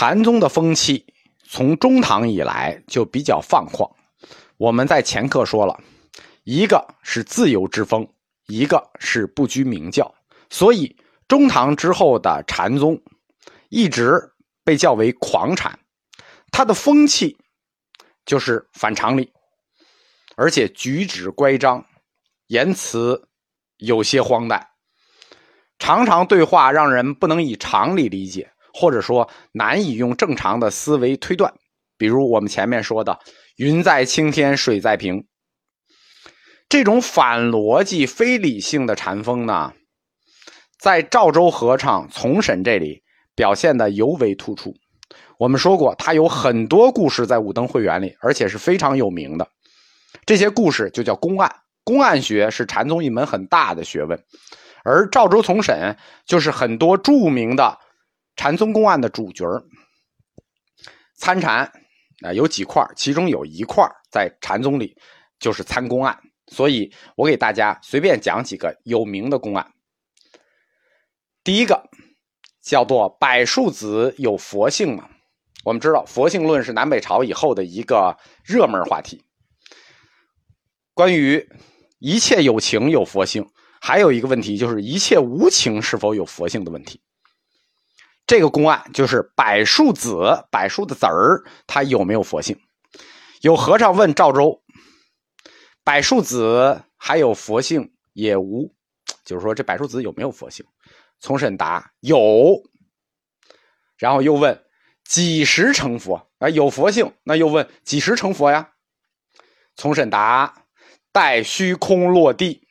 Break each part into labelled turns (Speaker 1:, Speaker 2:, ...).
Speaker 1: 禅宗的风气从中唐以来就比较放旷。我们在前课说了，一个是自由之风，一个是不拘名教，所以中唐之后的禅宗一直被叫为狂禅，它的风气就是反常理，而且举止乖张，言辞有些荒诞，常常对话让人不能以常理理解，或者说难以用正常的思维推断。比如我们前面说的“云在青天，水在平”，这种反逻辑、非理性的禅风呢，在赵州和尚从审这里表现的尤为突出。我们说过，他有很多故事在《五灯会员》里，而且是非常有名的。这些故事就叫公案，公案学是禅宗一门很大的学问，而赵州从审就是很多著名的禅宗公案的主角参禅。啊，有几块其中有一块在禅宗里就是参公案，所以我给大家随便讲几个有名的公案。第一个叫做柏树子有佛性嘛？我们知道佛性论是南北朝以后的一个热门话题。关于一切有情有佛性，还有一个问题就是一切无情是否有佛性的问题。这个公案就是柏树子，柏树的籽儿，它有没有佛性？有和尚问赵州：“柏树子还有佛性也无？”就是说这柏树子有没有佛性？从审答有。然后又问：“几时成佛？”啊，有佛性，那又问：“几时成佛呀？”从审答：“待虚空落地。”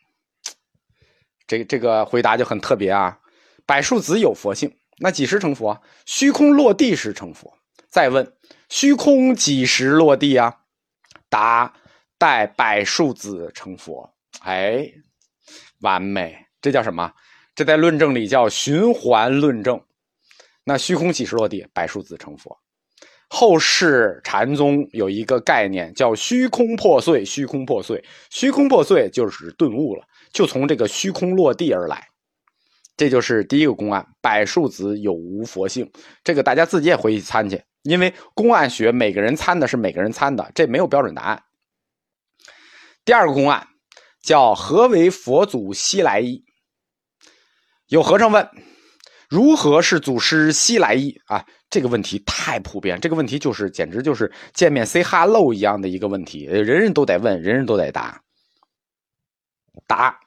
Speaker 1: 这这个回答就很特别啊！柏树子有佛性。那几时成佛？虚空落地时成佛。再问：虚空几时落地啊？答：待百数子成佛。哎，完美！这叫什么？这在论证里叫循环论证。那虚空几时落地？百数子成佛。后世禅宗有一个概念叫虚空破碎，虚空破碎，虚空破碎就是顿悟了，就从这个虚空落地而来。这就是第一个公案，柏树子有无佛性？这个大家自己也回去参去，因为公案学每个人参的是每个人参的，这没有标准答案。第二个公案叫何为佛祖西来意？有和尚问：如何是祖师西来意？啊，这个问题太普遍，这个问题就是简直就是见面 say hello 一样的一个问题，人人都得问，人人都得答。答。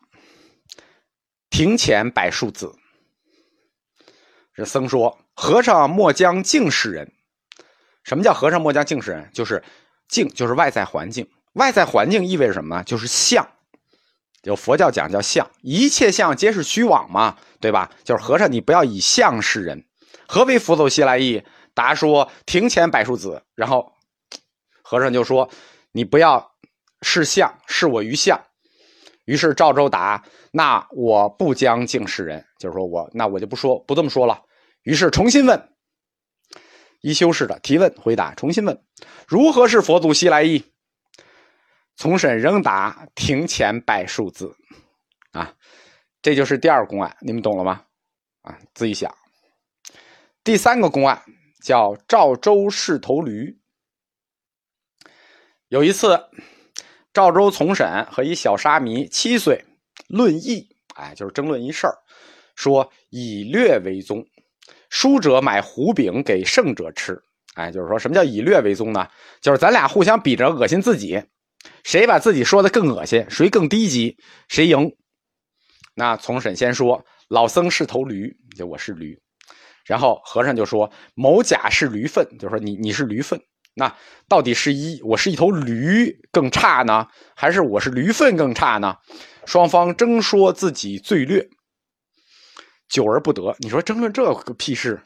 Speaker 1: 庭前柏树子，这僧说：“和尚莫将净世人。什么叫和尚莫将净世人？就是净，就是外在环境。外在环境意味着什么呢？就是相。有佛教讲叫相，一切相皆是虚妄嘛，对吧？就是和尚，你不要以相示人。何为佛祖西来意？答说：庭前柏树子。然后和尚就说：你不要视相，视我于相。于是赵州答。”那我不将敬世人，就是说我那我就不说不这么说了。于是重新问，一修士的提问回答，重新问如何是佛祖西来意？从审仍答庭前拜数字，啊，这就是第二公案，你们懂了吗？啊，自己想。第三个公案叫赵州试头驴。有一次，赵州从审和一小沙弥七岁。论义，哎，就是争论一事儿，说以略为宗，输者买胡饼给胜者吃，哎，就是说什么叫以略为宗呢？就是咱俩互相比着恶心自己，谁把自己说的更恶心，谁更低级，谁赢。那从审先说，老僧是头驴，就我是驴，然后和尚就说某甲是驴粪，就说你你是驴粪，那到底是一我是一头驴更差呢，还是我是驴粪更差呢？双方争说自己最劣，久而不得。你说争论这个屁事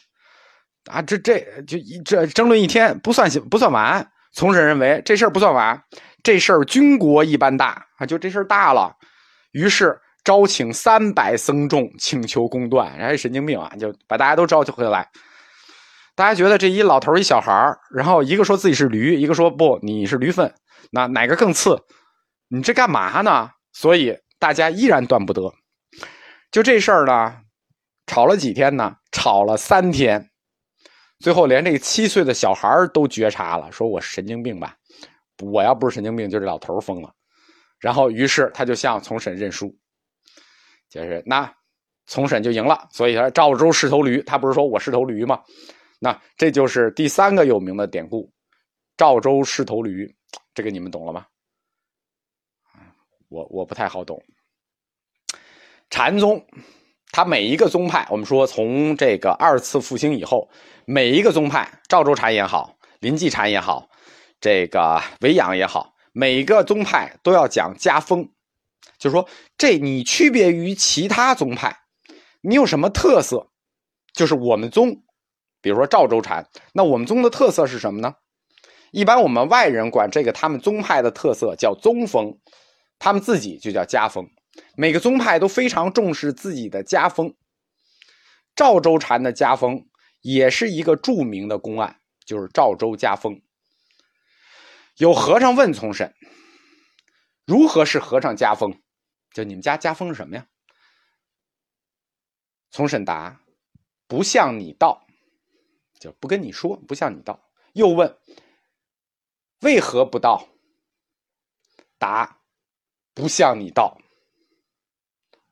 Speaker 1: 啊？这这就一这争论一天不算不算完。从审认为这事儿不算完，这事儿军国一般大啊，就这事儿大了。于是招请三百僧众，请求公断。哎，神经病啊！就把大家都招回来。大家觉得这一老头一小孩然后一个说自己是驴，一个说不，你是驴粪，那哪个更次？你这干嘛呢？所以。大家依然断不得，就这事儿呢，吵了几天呢？吵了三天，最后连这个七岁的小孩都觉察了，说我神经病吧？我要不是神经病，就这老头疯了。然后，于是他就向从审认输，就是那从审就赢了。所以他赵州是头驴，他不是说我是头驴吗？那这就是第三个有名的典故，赵州是头驴，这个你们懂了吗？我我不太好懂。禅宗，它每一个宗派，我们说从这个二次复兴以后，每一个宗派，赵州禅也好，临济禅也好，这个维养也好，每一个宗派都要讲家风，就是说这你区别于其他宗派，你有什么特色？就是我们宗，比如说赵州禅，那我们宗的特色是什么呢？一般我们外人管这个他们宗派的特色叫宗风，他们自己就叫家风。每个宗派都非常重视自己的家风。赵州禅的家风也是一个著名的公案，就是赵州家风。有和尚问从审：“如何是和尚家风？就你们家家风是什么呀？”从审答：“不向你道，就不跟你说，不向你道。”又问：“为何不道？”答：“不向你道。”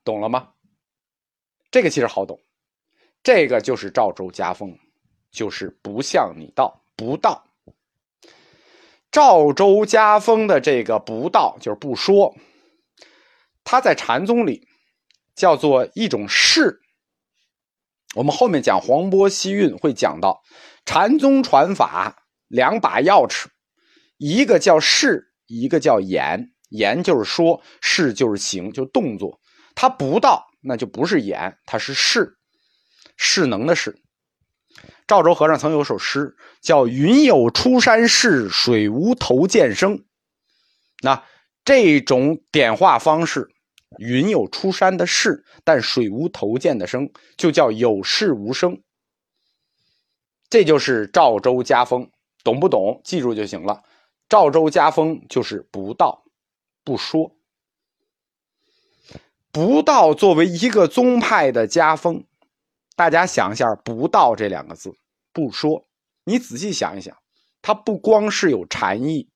Speaker 1: 懂了吗？这个其实好懂，这个就是赵州家风，就是不向你道，不道。赵州家风的这个不道，就是不说。他在禅宗里叫做一种事。我们后面讲黄波西运会讲到，禅宗传法两把钥匙，一个叫事，一个叫言。言就是说，事就是行，就动作。他不到，那就不是言，他是势，势能的势。赵州和尚曾有首诗，叫“云有出山势，水无头见声”。那这种点化方式，云有出山的势，但水无头见的声，就叫有势无声。这就是赵州家风，懂不懂？记住就行了。赵州家风就是不道，不说。不道作为一个宗派的家风，大家想一下“不道”这两个字，不说，你仔细想一想，它不光是有禅意，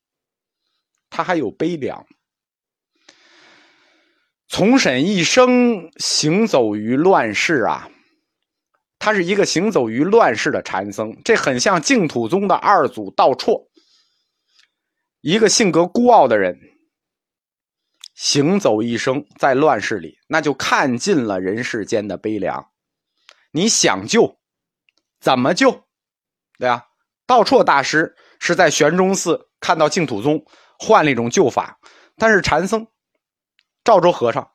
Speaker 1: 它还有悲凉。从审一生行走于乱世啊，他是一个行走于乱世的禅僧，这很像净土宗的二祖道绰，一个性格孤傲的人。行走一生在乱世里，那就看尽了人世间的悲凉。你想救，怎么救？对啊，道绰大师是在玄中寺看到净土宗换了一种救法，但是禅僧赵州和尚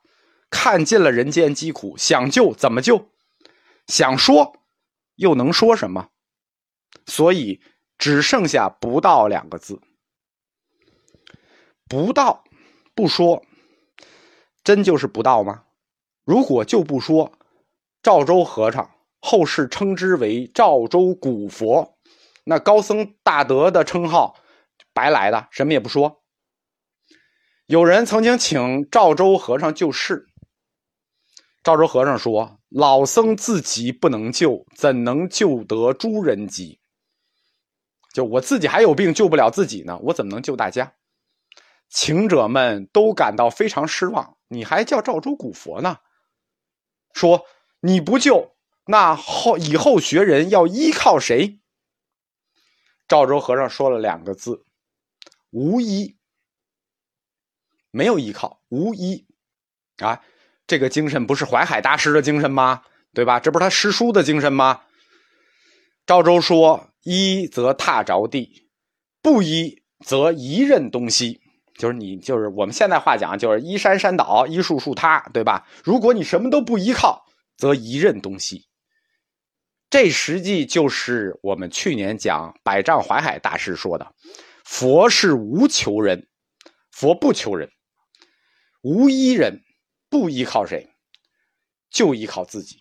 Speaker 1: 看尽了人间疾苦，想救怎么救？想说又能说什么？所以只剩下“不道”两个字。不道，不说。真就是不道吗？如果就不说，赵州和尚后世称之为赵州古佛，那高僧大德的称号白来的，什么也不说。有人曾经请赵州和尚救世，赵州和尚说：“老僧自己不能救，怎能救得诸人急？就我自己还有病，救不了自己呢，我怎么能救大家？”请者们都感到非常失望。你还叫赵州古佛呢？说你不救，那后以后学人要依靠谁？赵州和尚说了两个字：无依。没有依靠，无依。啊，这个精神不是淮海大师的精神吗？对吧？这不是他师叔的精神吗？赵州说：依则踏着地，不依则一任东西。就是你，就是我们现在话讲，就是依山山倒，依树树塌，对吧？如果你什么都不依靠，则一任东西。这实际就是我们去年讲百丈怀海大师说的：佛是无求人，佛不求人，无一人，不依靠谁，就依靠自己。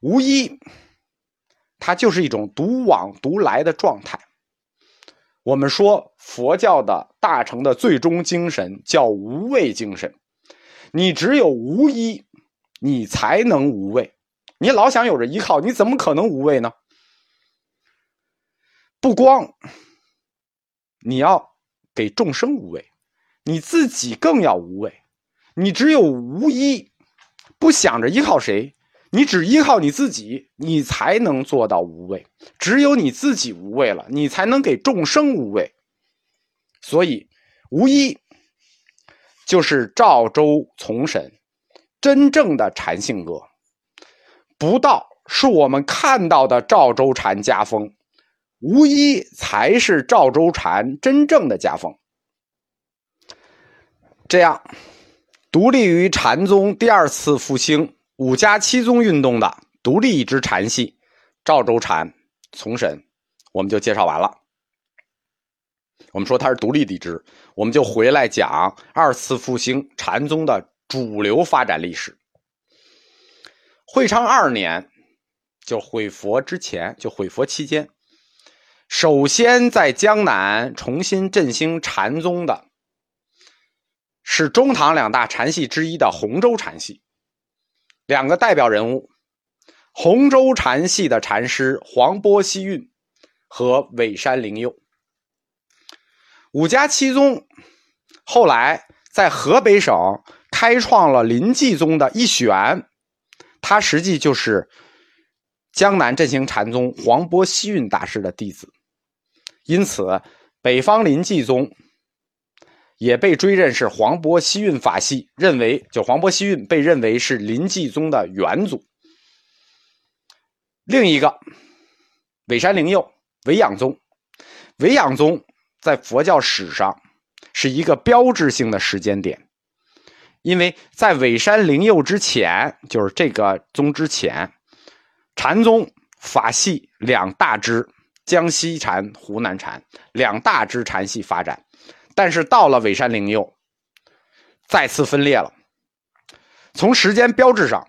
Speaker 1: 无一，它就是一种独往独来的状态。我们说佛教的大乘的最终精神叫无畏精神，你只有无一，你才能无畏。你老想有着依靠，你怎么可能无畏呢？不光你要给众生无畏，你自己更要无畏。你只有无依，不想着依靠谁，你只依靠你自己，你才能做到无畏。只有你自己无畏了，你才能给众生无畏。所以，无依就是赵州从审真正的禅性格。不道是我们看到的赵州禅家风，无依才是赵州禅真正的家风。这样。独立于禅宗第二次复兴五家七宗运动的独立一支禅系赵州禅从审，我们就介绍完了。我们说它是独立的一支，我们就回来讲二次复兴禅宗的主流发展历史。会昌二年，就毁佛之前，就毁佛期间，首先在江南重新振兴禅宗的。是中唐两大禅系之一的洪州禅系，两个代表人物，洪州禅系的禅师黄波西运和尾山灵佑。五家七宗后来在河北省开创了临济宗的一玄，他实际就是江南振兴禅宗黄波西运大师的弟子，因此北方临济宗。也被追认是黄波西运法系，认为就黄波西运被认为是临济宗的元祖。另一个尾山灵佑，尾养宗，尾养宗在佛教史上是一个标志性的时间点，因为在尾山灵佑之前，就是这个宗之前，禅宗法系两大支，江西禅、湖南禅两大支禅系发展。但是到了尾山灵佑，再次分裂了。从时间标志上，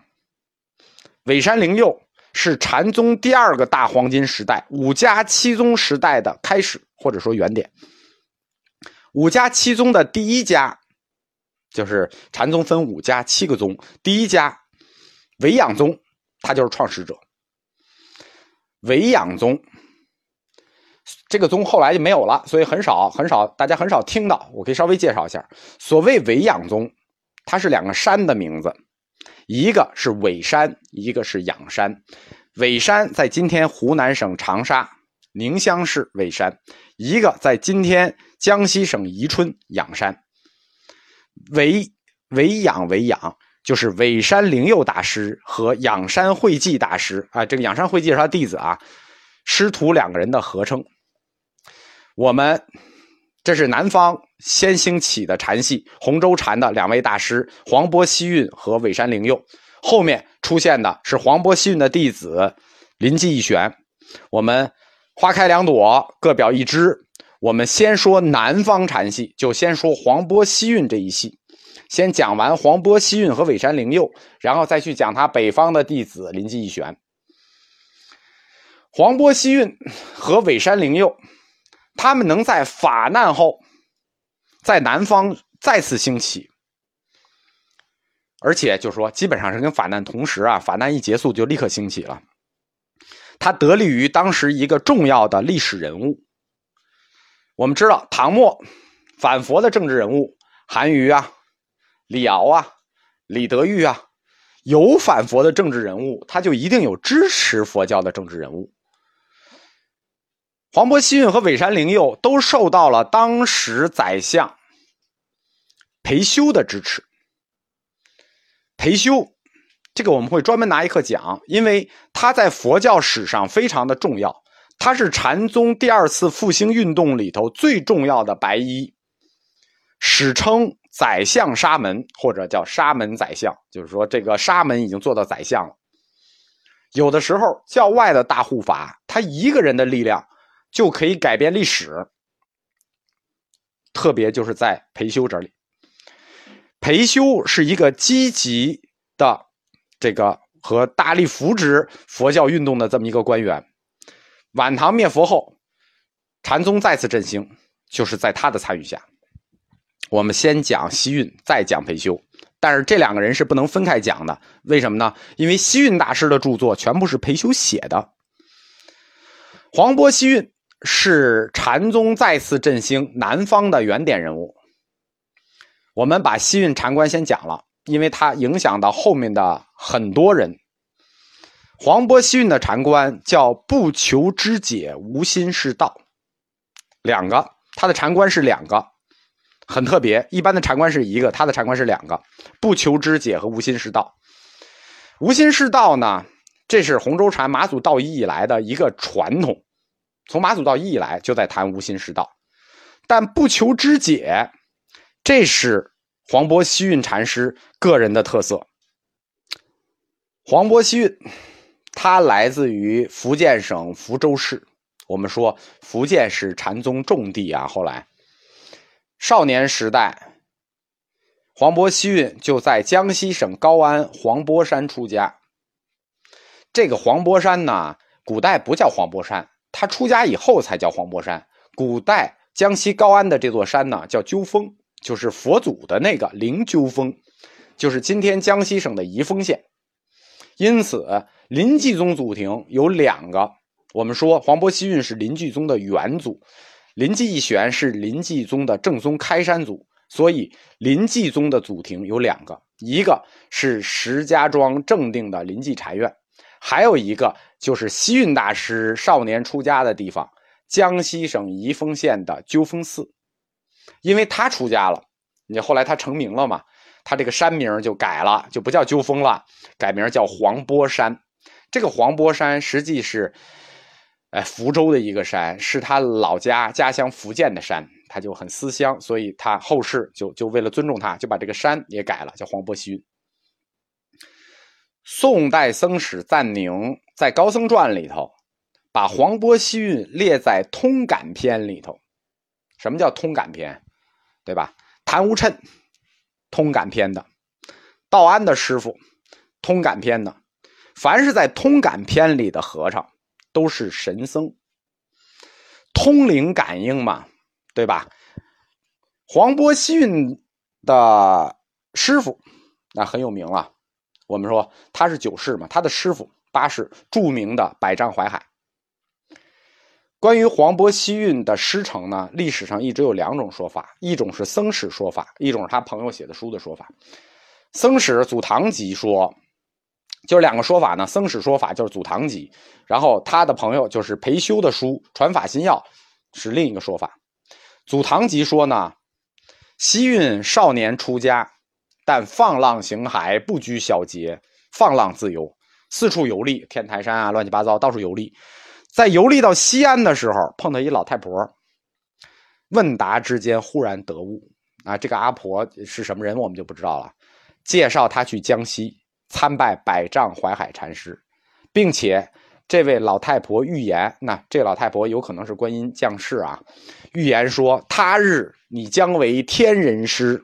Speaker 1: 尾山灵佑是禅宗第二个大黄金时代，五家七宗时代的开始，或者说原点。五家七宗的第一家，就是禅宗分五家七个宗，第一家尾养宗，他就是创始者。尾养宗。这个宗后来就没有了，所以很少很少，大家很少听到。我可以稍微介绍一下，所谓尾养宗，它是两个山的名字，一个是尾山，一个是仰山。尾山在今天湖南省长沙宁乡市尾山，一个在今天江西省宜春仰山。尾尾养尾养，就是尾山灵佑大师和仰山慧寂大师啊，这个仰山慧寂是他弟子啊，师徒两个人的合称。我们这是南方先兴起的禅系，洪州禅的两位大师黄波西运和尾山灵佑。后面出现的是黄波西运的弟子临济义玄。我们花开两朵，各表一枝。我们先说南方禅系，就先说黄波西运这一系。先讲完黄波西运和尾山灵佑，然后再去讲他北方的弟子临济义玄。黄波西运和尾山灵佑。他们能在法难后，在南方再次兴起，而且就说基本上是跟法难同时啊，法难一结束就立刻兴起了。他得力于当时一个重要的历史人物。我们知道，唐末反佛的政治人物韩愈啊、李敖啊、李德裕啊，有反佛的政治人物，他就一定有支持佛教的政治人物。黄波西运和尾山灵佑都受到了当时宰相裴修的支持。裴修，这个我们会专门拿一课讲，因为他在佛教史上非常的重要。他是禅宗第二次复兴运动里头最重要的白衣，史称宰相沙门，或者叫沙门宰相，就是说这个沙门已经做到宰相了。有的时候教外的大护法，他一个人的力量。就可以改变历史，特别就是在裴修这里。裴修是一个积极的这个和大力扶植佛教运动的这么一个官员。晚唐灭佛后，禅宗再次振兴，就是在他的参与下。我们先讲西运，再讲裴修，但是这两个人是不能分开讲的。为什么呢？因为西运大师的著作全部是裴修写的。黄波西运。是禅宗再次振兴南方的原点人物。我们把西运禅观先讲了，因为它影响到后面的很多人。黄波西运的禅观叫不求知解，无心是道。两个，他的禅观是两个，很特别。一般的禅观是一个，他的禅观是两个，不求知解和无心是道。无心是道呢，这是洪州禅马祖道一以来的一个传统，从马祖道义以来就在谈无心是道。但不求知解，这是黄波西运禅师个人的特色。黄波西运。他来自于福建省福州市。我们说福建是禅宗重地啊。后来少年时代，黄渤西运就在江西省高安黄波山出家。这个黄波山呢，古代不叫黄波山，他出家以后才叫黄柏山。古代江西高安的这座山呢，叫鸠峰，就是佛祖的那个灵鸠峰，就是今天江西省的宜丰县。因此。临济宗祖庭有两个，我们说黄伯希运是临济宗的元祖，临济义玄是临济宗的正宗开山祖，所以临济宗的祖庭有两个，一个是石家庄正定的临济禅院，还有一个就是西运大师少年出家的地方，江西省宜丰县的鸠峰寺，因为他出家了，你后来他成名了嘛，他这个山名就改了，就不叫鸠峰了，改名叫黄波山。这个黄波山实际是，哎，福州的一个山，是他老家家乡福建的山，他就很思乡，所以他后世就就为了尊重他，就把这个山也改了，叫黄波西运。宋代僧史赞宁在《高僧传》里头，把黄波西运列在通感篇里头。什么叫通感篇？对吧？谭无谶，通感篇的；道安的师傅，通感篇的。凡是在通感篇里的和尚，都是神僧，通灵感应嘛，对吧？黄波西运的师傅那很有名了，我们说他是九世嘛，他的师傅八世著名的百丈怀海。关于黄渤西运的师承呢，历史上一直有两种说法，一种是僧史说法，一种是他朋友写的书的说法。僧史祖堂集说。就是两个说法呢，僧史说法就是祖堂集，然后他的朋友就是裴修的书《传法心要》是另一个说法。祖堂集说呢，西运少年出家，但放浪形骸，不拘小节，放浪自由，四处游历，天台山啊，乱七八糟，到处游历。在游历到西安的时候，碰到一老太婆，问答之间忽然得悟啊，这个阿婆是什么人，我们就不知道了。介绍他去江西。参拜百丈怀海禅师，并且这位老太婆预言，那这老太婆有可能是观音降世啊！预言说他日你将为天人师，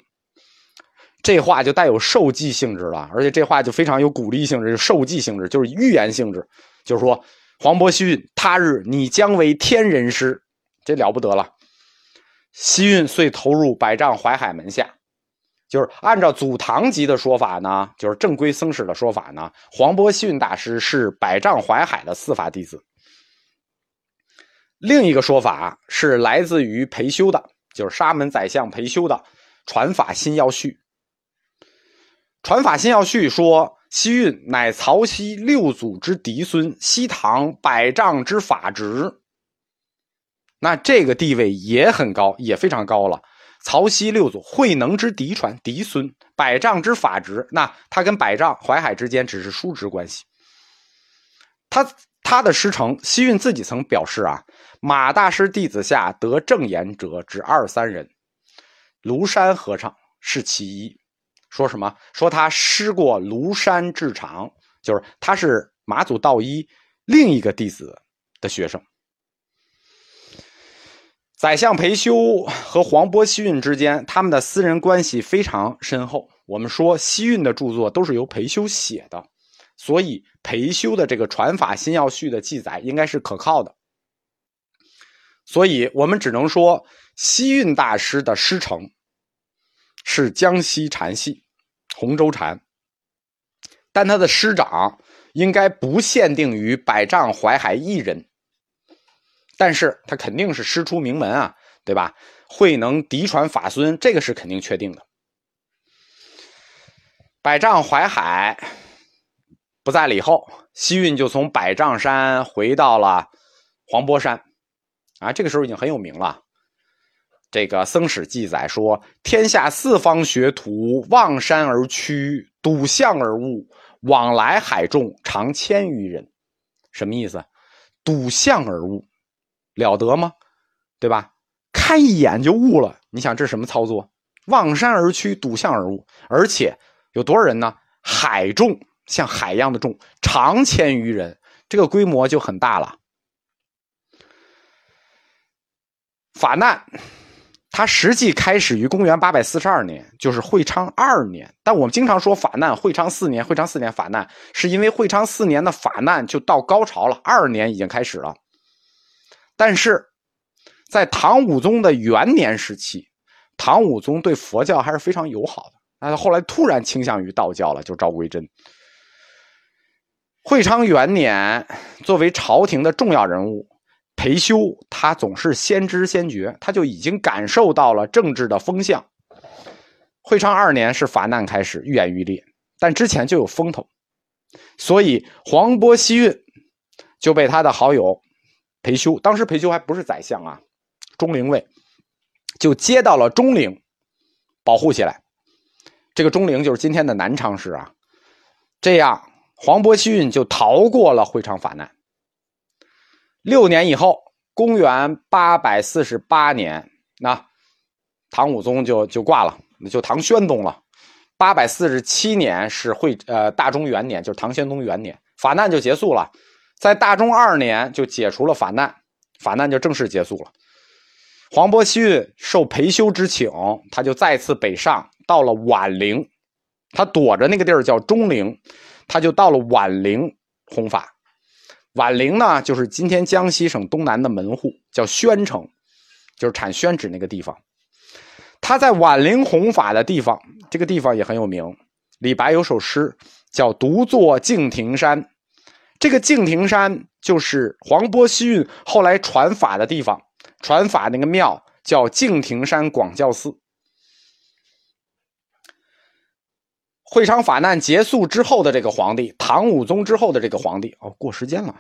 Speaker 1: 这话就带有受记性质了，而且这话就非常有鼓励性质，就受记性质就是预言性质，就是说黄渤西运他日你将为天人师，这了不得了。西运遂投入百丈怀海门下。就是按照祖堂集的说法呢，就是正规僧史的说法呢，黄波西运大师是百丈怀海的四法弟子。另一个说法是来自于裴修的，就是沙门宰相裴修的《传法心要序》。《传法心要序》说，西运乃曹溪六祖之嫡孙，西唐百丈之法侄。那这个地位也很高，也非常高了。曹溪六祖慧能之嫡传嫡孙，百丈之法侄，那他跟百丈淮海之间只是叔侄关系。他他的师承，西运自己曾表示啊，马大师弟子下得正言者只二三人，庐山和尚是其一。说什么？说他师过庐山智长，就是他是马祖道一另一个弟子的学生。宰相裴修和黄波西运之间，他们的私人关系非常深厚。我们说西运的著作都是由裴修写的，所以裴修的这个《传法新要序》的记载应该是可靠的。所以我们只能说西运大师的师承是江西禅系洪州禅，但他的师长应该不限定于百丈怀海一人。但是他肯定是师出名门啊，对吧？慧能嫡传法孙，这个是肯定确定的。百丈怀海不在了以后，西运就从百丈山回到了黄波山，啊，这个时候已经很有名了。这个僧史记载说：“天下四方学徒望山而趋，睹象而悟，往来海众常千余人。”什么意思？睹象而悟，了得吗？对吧？看一眼就悟了。你想这是什么操作？望山而趋，睹象而悟，而且有多少人呢？海众像海一样的众，常千余人，这个规模就很大了。法难。它实际开始于公元八百四十二年，就是会昌二年。但我们经常说法难，会昌四年，会昌四年法难，是因为会昌四年的法难就到高潮了，二年已经开始了。但是，在唐武宗的元年时期，唐武宗对佛教还是非常友好的。那后来突然倾向于道教了，就赵归真。会昌元年，作为朝廷的重要人物。裴修他总是先知先觉，他就已经感受到了政治的风向。会昌二年是法难开始，愈演愈烈，但之前就有风头，所以黄波西运就被他的好友裴修，当时裴修还不是宰相啊，中陵尉，就接到了中陵，保护起来。这个中陵就是今天的南昌市啊。这样黄波西运就逃过了会昌法难。六年以后，公元八百四十八年，那唐武宗就就挂了，就唐宣宗了。八百四十七年是会呃大中元年，就是唐宣宗元年，法难就结束了。在大中二年就解除了法难，法难就正式结束了。黄伯西运受裴休之请，他就再次北上，到了宛陵，他躲着那个地儿叫中陵，他就到了宛陵弘法。宛陵呢，就是今天江西省东南的门户，叫宣城，就是产宣纸那个地方。他在宛陵弘法的地方，这个地方也很有名。李白有首诗叫“独坐敬亭山”，这个敬亭山就是黄波西运后来传法的地方，传法那个庙叫敬亭山广教寺。会昌法难结束之后的这个皇帝，唐武宗之后的这个皇帝，哦，过时间了。